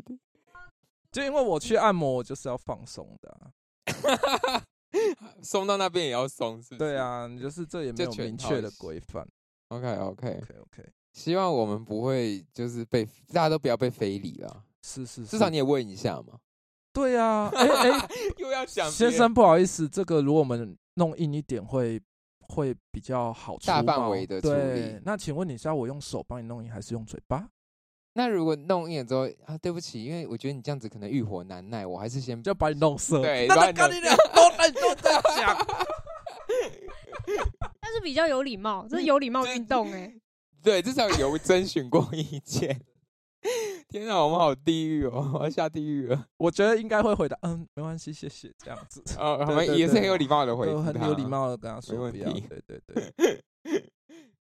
就因为我去按摩，我就是要放松的啊、松到那边也要松，是？对。啊，你就是这也没有明确的规范。OK OK，OK OK，希望我们不会就是被大家都不要被非礼了，是是，至少你也问一下嘛。对啊。哎哎、又要想先生不好意思，这个如果我们弄硬一点会会比较好除大范毛围的处对理，那请问你是要我用手帮你弄硬，还是用嘴巴？那如果弄硬了之后啊，对不起，因为我觉得你这样子可能欲火难耐，我还是先就把你弄色。对那把你弄那跟你俩都都这样讲。但是比较有礼貌，这是有礼貌这运动哎、对，至少有征询过意见。天啊，我们好地狱哦，我要下地狱了。我觉得应该会回答，嗯，没关系，谢谢，这样子。哦，我们也是很有礼貌的回答很有礼。貌的跟他说没问不要。题对对对，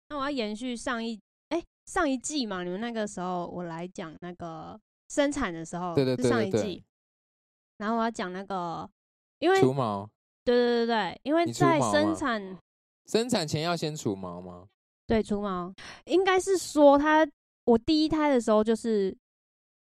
那我要延续上一哎、上一季嘛，你们那个时候我来讲那个生产的时候，对对是对对对上一季。然后我要讲那个，因为除毛，对对对对，因为在生产生产前要先除毛吗？对除毛，应该是说他我第一胎的时候就是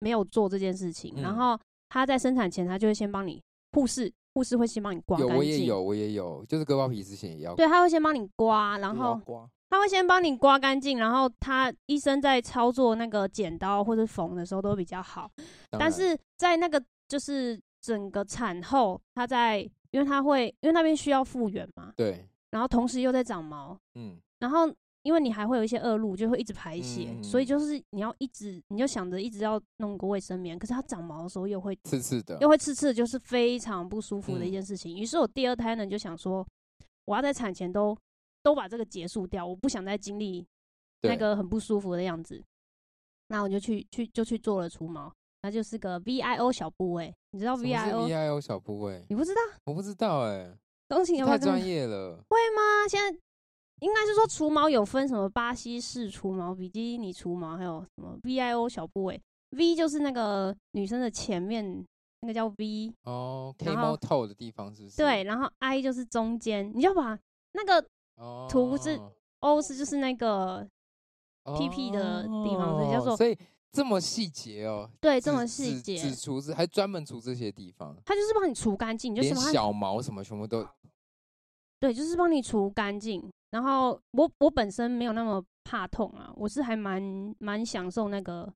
没有做这件事情，嗯。然后他在生产前他就会先帮你护士，护士会先帮你刮有，干净，我也有，我也有，就是割包皮之前也要。对，他会先帮你刮，然后刮。他会先帮你刮干净，然后他医生在操作那个剪刀或者缝的时候都比较好，当然但是在那个就是整个产后，他在因为他会因为那边需要复原嘛，对，然后同时又在长毛，嗯，然后因为你还会有一些恶露，就会一直排血，嗯所以就是你要一直你就想着一直要弄个卫生棉，可是它长毛的时候又会刺刺的又。会刺刺，就是非常不舒服的一嗯件事情。于是我第二胎呢就想说，我要在产前都都把这个结束掉，我不想再经历那对个很不舒服的样子。那我就去去就去做了除毛，那就是个 VIO 小部位，你知道什么是 VIO？VIO 小部位？你不知道？我不知道哎，东西有没有太专业了。会吗？现在应该是说除毛有分什么巴西式除毛、比基尼除毛，还有什么 VIO 小部位。V 就是那个女生的前面，那个叫 V。哦然后，camel toe 的地方是不是？对，然后 I 就是中间，你就把那个哦，图是 O 是就是那个屁屁的地方所以叫做哦所以这么细节哦，对这么细节只，除这还专门除这些地方，它就是帮你除干净，你就连什么小毛什么全部都对，就是帮你除干净。然后我我本身没有那么怕痛啊，我是还蛮蛮享受那个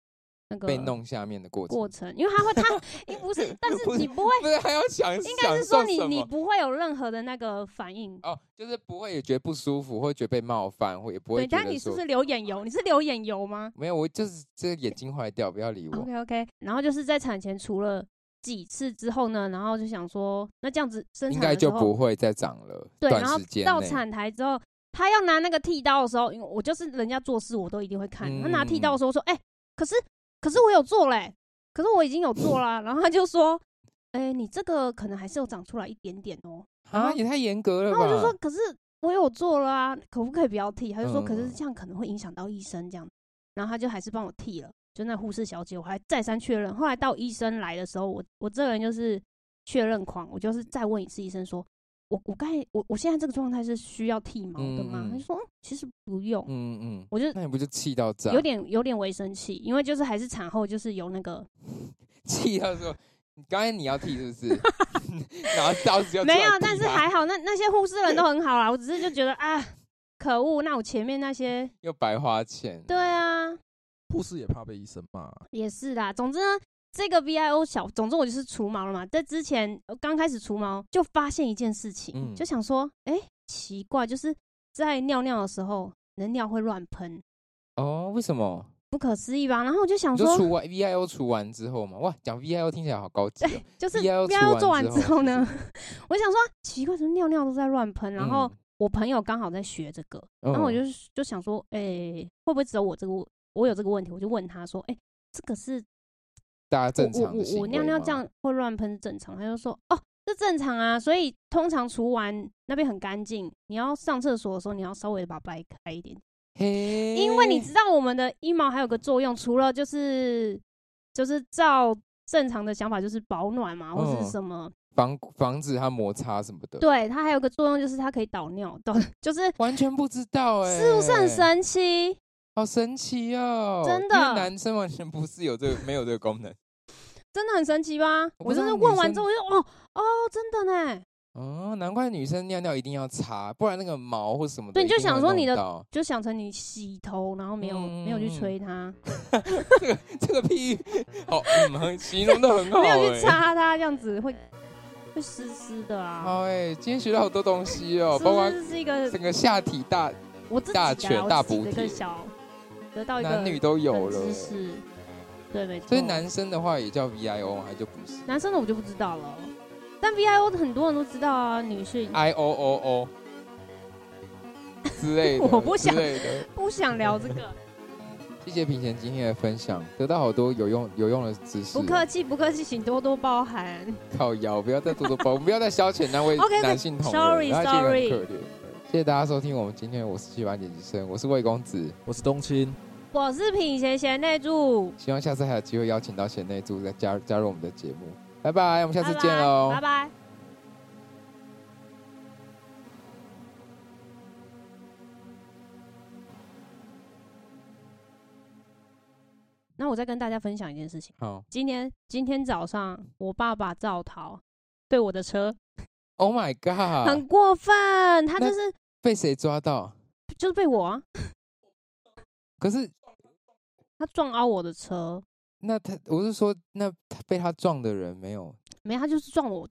那个被弄下面的过程。过程，因为它会它诶不是，但是你不会，不是还要想，应该是说你你享受什么不会有任何的那个反应。哦，就是不会也觉得不舒服，或者觉得被冒犯，或也不会对，觉得说但你是不是流眼油？你是流眼油吗没有，我就是这个眼睛坏掉，不要理我。？OK OK，然后就是在产前除了几次之后呢，然后就想说，那这样子生应该就不会再长了。对，然后到产台之后，他要拿那个剃刀的时候，因为我就是人家做事我都一定会看。他拿剃刀的时候说：“哎、可是可是我有做嘞、可是我已经有做啦。然后他就说：“哎、你这个可能还是有长出来一点点哦、啊，也太严格了吧？然后我就说：“可是我有做了啊，可不可以不要剃？”他就说：“可是嗯这样可能会影响到医生这样。”然后他就还是帮我剃了。就那护士小姐，我还再三确认。后来到医生来的时候，我我这个人就是确认狂，我就是再问一次医生说：“我我刚才我我现在这个状态是需要剃毛的吗？”嗯嗯他就说：“嗯其实不用。嗯嗯，我就那你不就气到炸？有点有点微生气，因为就是还是产后就是有那个 气到说，刚才你要剃是不是？然后刀子要没有，但是还好，那 那些护士人都很好啦。我只是就觉得啊，可恶，那我前面那些又白花钱。对啊，护士也怕被医生骂，也是啦。总之呢，这个 VIO 小，总之我就是除毛了嘛。在之前呃刚开始除毛，就发现一件事情，嗯就想说，哎、奇怪，就是在尿尿的时候，人尿会乱喷，哦，为什么？不可思议吧？然后我就想说，除完 VIO 除完之后嘛，哇，讲 VIO 听起来好高级哦。就是 VIO 做完之后呢，我想说，奇怪，怎么尿尿都在乱喷？然后嗯我朋友刚好在学这个，然后我就就想说，哎、会不会只有我这个我有这个问题？我就问他说，哎、这个是大家正我我常的行我尿尿这样会乱喷正常？他就说，哦，这正常啊。所以通常除完那边很干净，你要上厕所的时候，你要稍微把它掰开一点，嘿，因为你知道我们的阴毛还有个作用，除了就是就是照正常的想法就是保暖嘛，或嗯是什么，防防止它摩擦什么的，对，它还有个作用就是它可以导尿，导 就是完全不知道哎，是不是很神奇？好神奇哦！真的男生完全不是有这个 没有这个功能 真的很神奇吧？我不我就是知道女生问完之后，我就哦哦，真的呢。哦，难怪女生尿尿一定要擦，不然那个毛或什么的，对你就想说你的就想成你洗头，然后没有、没有去嗯吹它，这个这个屁，好，嗯，很形容的很好、没有欸，去擦它，这样子会会湿湿的啊。好哎、今天学到好多东西哦，是包括不是是一个整个下体大我大全大补帖小得到一个男女都有了。冷知，识，对，没错。所以男生的话也叫 VIO 还就不是？男生的我就不知道了，但 VIO 的很多人都知道啊，女性。I O O O 之类的，我不想。不想聊这个，谢谢平贤今天的分享，得到好多有用有用的知识。不客气不客气，请多多包涵。靠腰，不要再多多包，我们不要再消遣那位 男性同仁 sorry，他其实很 sorry 可怜。谢谢大家收听我们今天我是七班剪辑生，我是魏公子，我是冬青，我是品贤贤内助，希望下次还有机会邀请到贤内助再加加入我们的节目。拜拜，我们下次见喽，拜拜。那我再跟大家分享一件事情。好今天今天早上，我爸爸赵桃对我的车，Oh my God，很过分，他就是被谁抓到？就是被我啊，可是他撞凹我的车，那他，我是说，那他被他撞的人没有，没有，他就是撞我，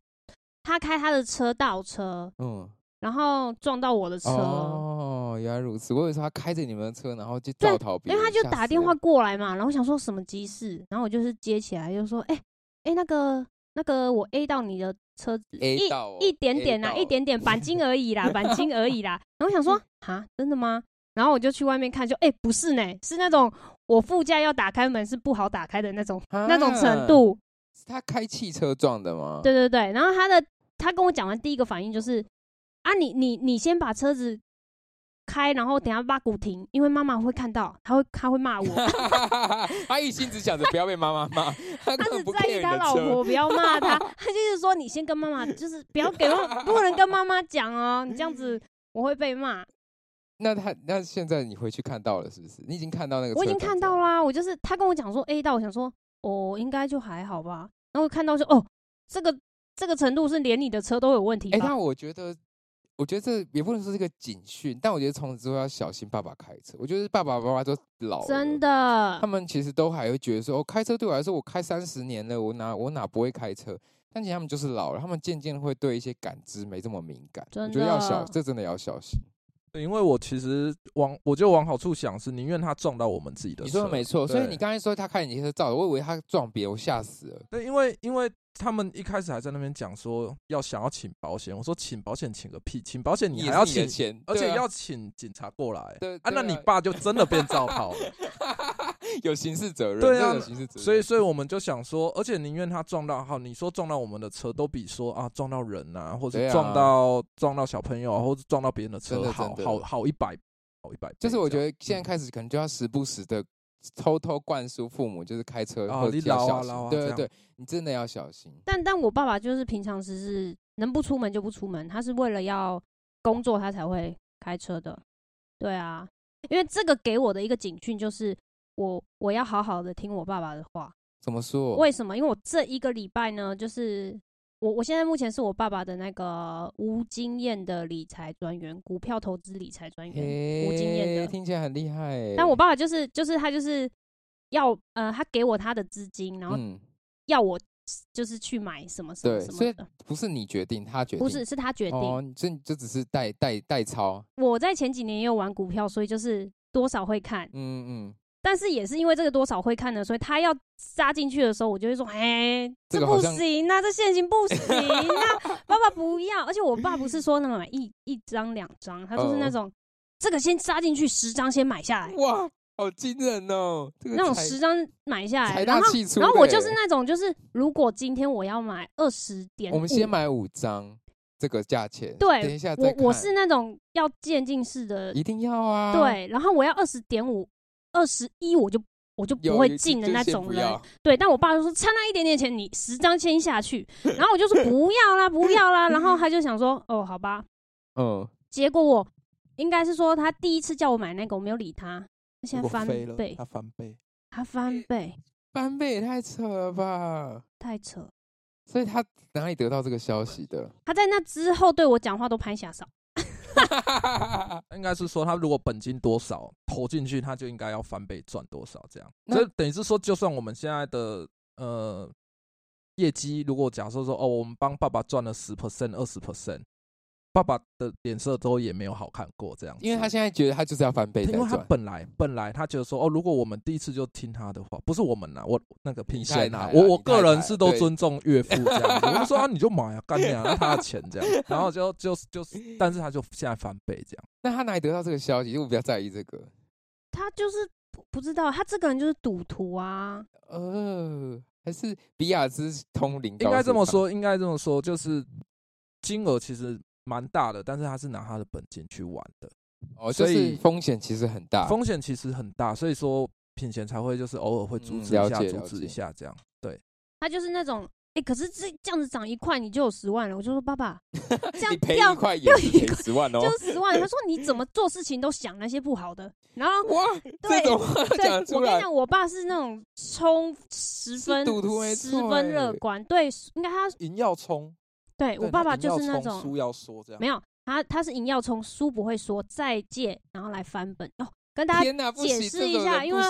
他开他的车倒车，嗯，然后撞到我的车。哦，原来如此。我以为说他开着你们的车，然后就对因为他就打电话了过来嘛，然后想说什么急事，然后我就是接起来，就说，哎、哎、那个那个我 A 到你的车子 A 一到哦一点点啦，到一点点钣金而已啦，钣金而已啦。然后我想说，哈，真的吗？然后我就去外面看，就哎、不是呢，是那种我副驾要打开门是不好打开的那种、那种程啊。度。是他开汽车撞的吗？对对对，然后他的他跟我讲完第一个反应就是啊，你你你先把车子开，然后等下把鼓停，因为妈妈会看到，他会他会骂我，他一心只想着不要被妈妈骂，他只在意他。老婆，不要骂他。他就是说，你先跟妈妈，就是不要给妈，不能跟妈妈讲哦，你这样子我会被骂。那他那现在你回去看到了是不是？你已经看到那个？我已经看到。啦，我就是他跟我讲说 A 到，我想说哦，应该就还好吧。然后看到说哦，这个这个程度是连你的车都有问题哎、吧？那我觉得，我觉得这也不能说是个警讯，但我觉得从此之后要小心爸爸开车。我觉得爸爸妈妈都老了，真的他，们其实都还会觉得说，哦，开车对我来说，我开三十年了，我哪我哪不会开车？但其实他们就是老了，他们渐渐会对一些感知没这么敏感。我觉得要小，这真的要小心。因为我其实往，我就往好处想，是宁愿他撞到我们自己的车。你说的没错，所以你刚才说他开你车照，我以为他撞别人，我吓死了。对，因为因为他们一开始还在那边讲说要想要请保险，我说请保险请个屁，请保险你也还要请，钱，而且要请警察过来。对啊，那你爸就真的变造炮了。有刑事责任，对啊有刑事责任。所以，所以我们就想说，而且宁愿他撞到，好，你说撞到我们的车，都比说啊撞到人啊，或者撞到、撞到小朋友啊，或者撞到别人的车真的好真的好好一百好一百。就是我觉得现在开始可能就要时不时的偷偷灌输父母，就是开车要小心对对，你真的要小心。但但我爸爸就是平常时是能不出门就不出门，他是为了要工作他才会开车的。对啊，因为这个给我的一个警讯就是我我要好好的听我爸爸的话。怎么说？为什么？因为我这一个礼拜呢，就是我我现在目前是我爸爸的那个无经验的理财专员，股票投资理财专员，无经验的。听起来很厉害欸。但我爸爸就是就是他就是要呃，他给我他的资金，然后嗯，要我就是去买什么什么什么的，不是你决定，他决定，不是是他决定。这这只是代代代操。我在前几年也有玩股票，所以就是多少会看，嗯嗯，但是也是因为这个多少会看的，所以他要扎进去的时候，我就会说，哎、这不行啊，这现金不行啊，爸爸不要。而且我爸不是说那么买一一张两张，他就是那哦种、这个先扎进去，十张先买下来，哇，好惊人哦！这个那种十张买下来。然后我就是那种就是如果今天我要买二十点，我们先。买五张，这个价钱。对，等一下我我是那种要渐进式的，一定要啊。，对，然后我要二十点五、二十一，我就我就不会进的那种人。对，但我爸就说差那一点点钱，你十张签下去，然后我就说不要啦，不要啦，然后他就想说，哦，好吧。嗯，结果我应该是说他第一次叫我买那个，我没有理他，现在翻倍，他翻倍。他翻倍，翻倍也太扯了吧！太扯。所以他哪里得到这个消息的？他在那之后对我讲话都拍下手，应该是说，他如果本金多少投进去，他就应该要翻倍赚多少，这样。那这等于是说，就算我们现在的呃业绩，如果假设说哦，我们帮爸爸赚了十 percent、二十 percent，爸爸的脸色都也没有好看过这样子。因为他现在觉得他就是要翻倍再因为他。本来本来他觉得说哦，如果我们第一次就听他的话，不是我们呐，我那个品贤呐，太太啦我我个人是都尊重岳父这样子，我就说啊你就买啊，干你啊，他的钱这样，然后就就就是，但是他就现在翻倍这样。那他哪里得到这个消息？因为我比较在意这个。他就是不不知道，他这个人就是赌徒啊。呃，还是比亚兹通灵？应该这么，说，应该这么说，就是金额其实蛮大的，但是他是拿他的本金去玩的，哦，所以风险其实很大。风险其实很大，所以说品贤才会就是偶尔会阻嗯止一下，阻止一下这样。对，他就是那种，哎、可是这这样子涨一块你就有十万了，我就说爸爸，这样你赔掉一块也赔十万哦。就十万。他说 你怎么做事情都想那些不好的，然后哇，对这种话对讲出来，我跟你讲，我爸是那种冲十分赌徒十分乐欸观，对，应该他赢要冲，对我爸爸就是那种书要说这样没。有他他是赢要从书不会说再借，然后来翻本哦。跟大家解，释一下，因为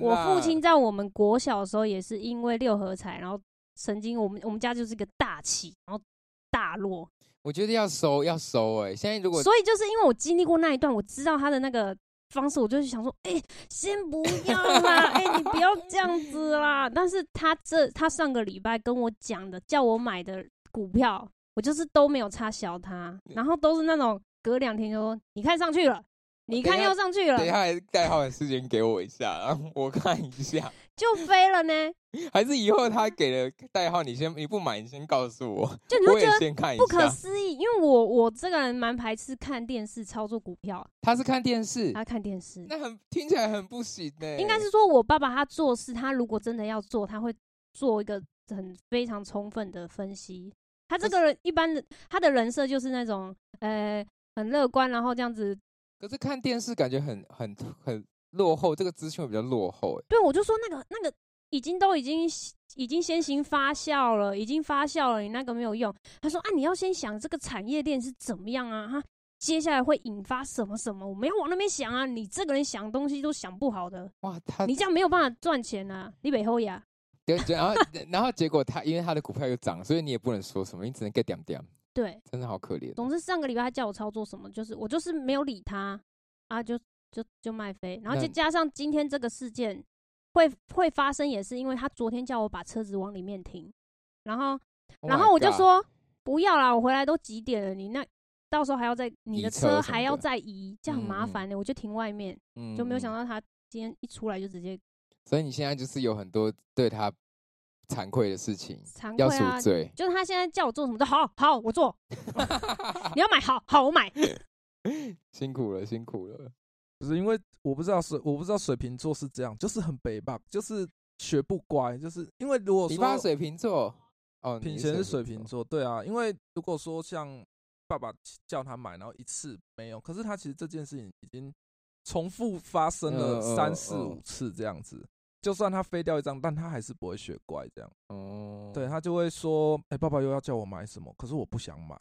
我父亲在我们国小的时候也是因为六合彩，然后曾经我们我们家就是一个大起，然后大落，我觉得要收要收哎、现在如果所以就是因为我经历过那一段，我知道他的那个方式，我就是想说，哎、先不要啦，哎、你不要这样子啦。但是他这他上个礼拜跟我讲的，叫我买的股票，我就是都没有插小他，然后都是那种隔两天就说你看上去了，你看又上去了等一，下代号的时间给我一下，然后我看一下。就飞了呢。还是以后他给了代号，你先你不买，你先告诉我，我也就你会觉得先看一不可。思议，因为我我这个人蛮排斥看电视操作股票，他是看电视，他看电视，那很听起来很不行呢。应该是说我爸爸他做事，他如果真的要做，他会做一个很非常充分的分析。他这个人一般的他的人设就是那种呃很乐观，然后这样子。可是看电视感觉很很很落后，这个资讯会比较落后哎。对，我就说那个那个已经都已经已经先行发酵了，已经发酵了，你那个没有用。他说啊，你要先想这个产业链是怎么样啊，哈，接下来会引发什么什么，我们要往那边想啊。你这个人想东西都想不好的，哇，他你这样没有办法赚钱啊，你北后呀。对，然后 然后结果他因为他的股票又涨，所以你也不能说什么，你只能 get 点点，对，真的好可怜。总之上个礼拜他叫我操作什么，就是我就是没有理他啊，就就就卖飞，然后那再加上今天这个事件会会发生，也是因为他昨天叫我把车子往里面停，然后 Oh 然后我就说不要啦，我回来都几点了，你那到时候还要再你的车车还要再移，这样很麻烦的，我就停外面，嗯就没有想嗯到他今天一出来就直接所以你现在就是有很多对他惭愧的事情，要惭愧啊赎。罪。就是他现在叫我做什么都好好，我做。你要买好好我买，辛苦了，辛苦了。不是因为我不知道水，我不知道水瓶座是这样，就是很北吧，就是学不乖，就是因为如果说你爸水瓶座，哦，你品贤是水瓶瓶，座，对啊，因为如果说像爸爸叫他买，然后一次没有，可是他其实这件事情已经重复发生嗯了嗯三四嗯五次这样子。就算他飞掉一张，但他还是不会学乖这样。哦，对他就会说：“哎、爸爸又要叫我买什么，可是我不想买。”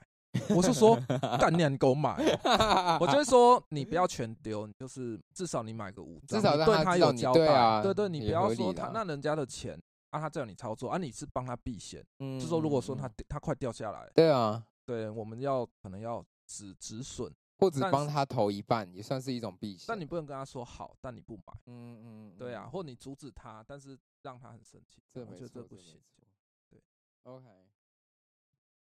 我是说：“干你啊，你给我买哦、我就会说：“你不要全丢，你就是至少你买个五张，对他有交代。对啊对对，你不要说他那人家的钱啊，他叫你操作啊，你是帮他避险。嗯就说如果说嗯他他快掉下来，对啊，对，我们要可能要止止损，或者帮他投一半，也算是一种避险。但你不能跟他说好，但你不买，嗯嗯，对啊，嗯，或你阻止他，但是让他很生气，这没我觉得这，不行。对，OK。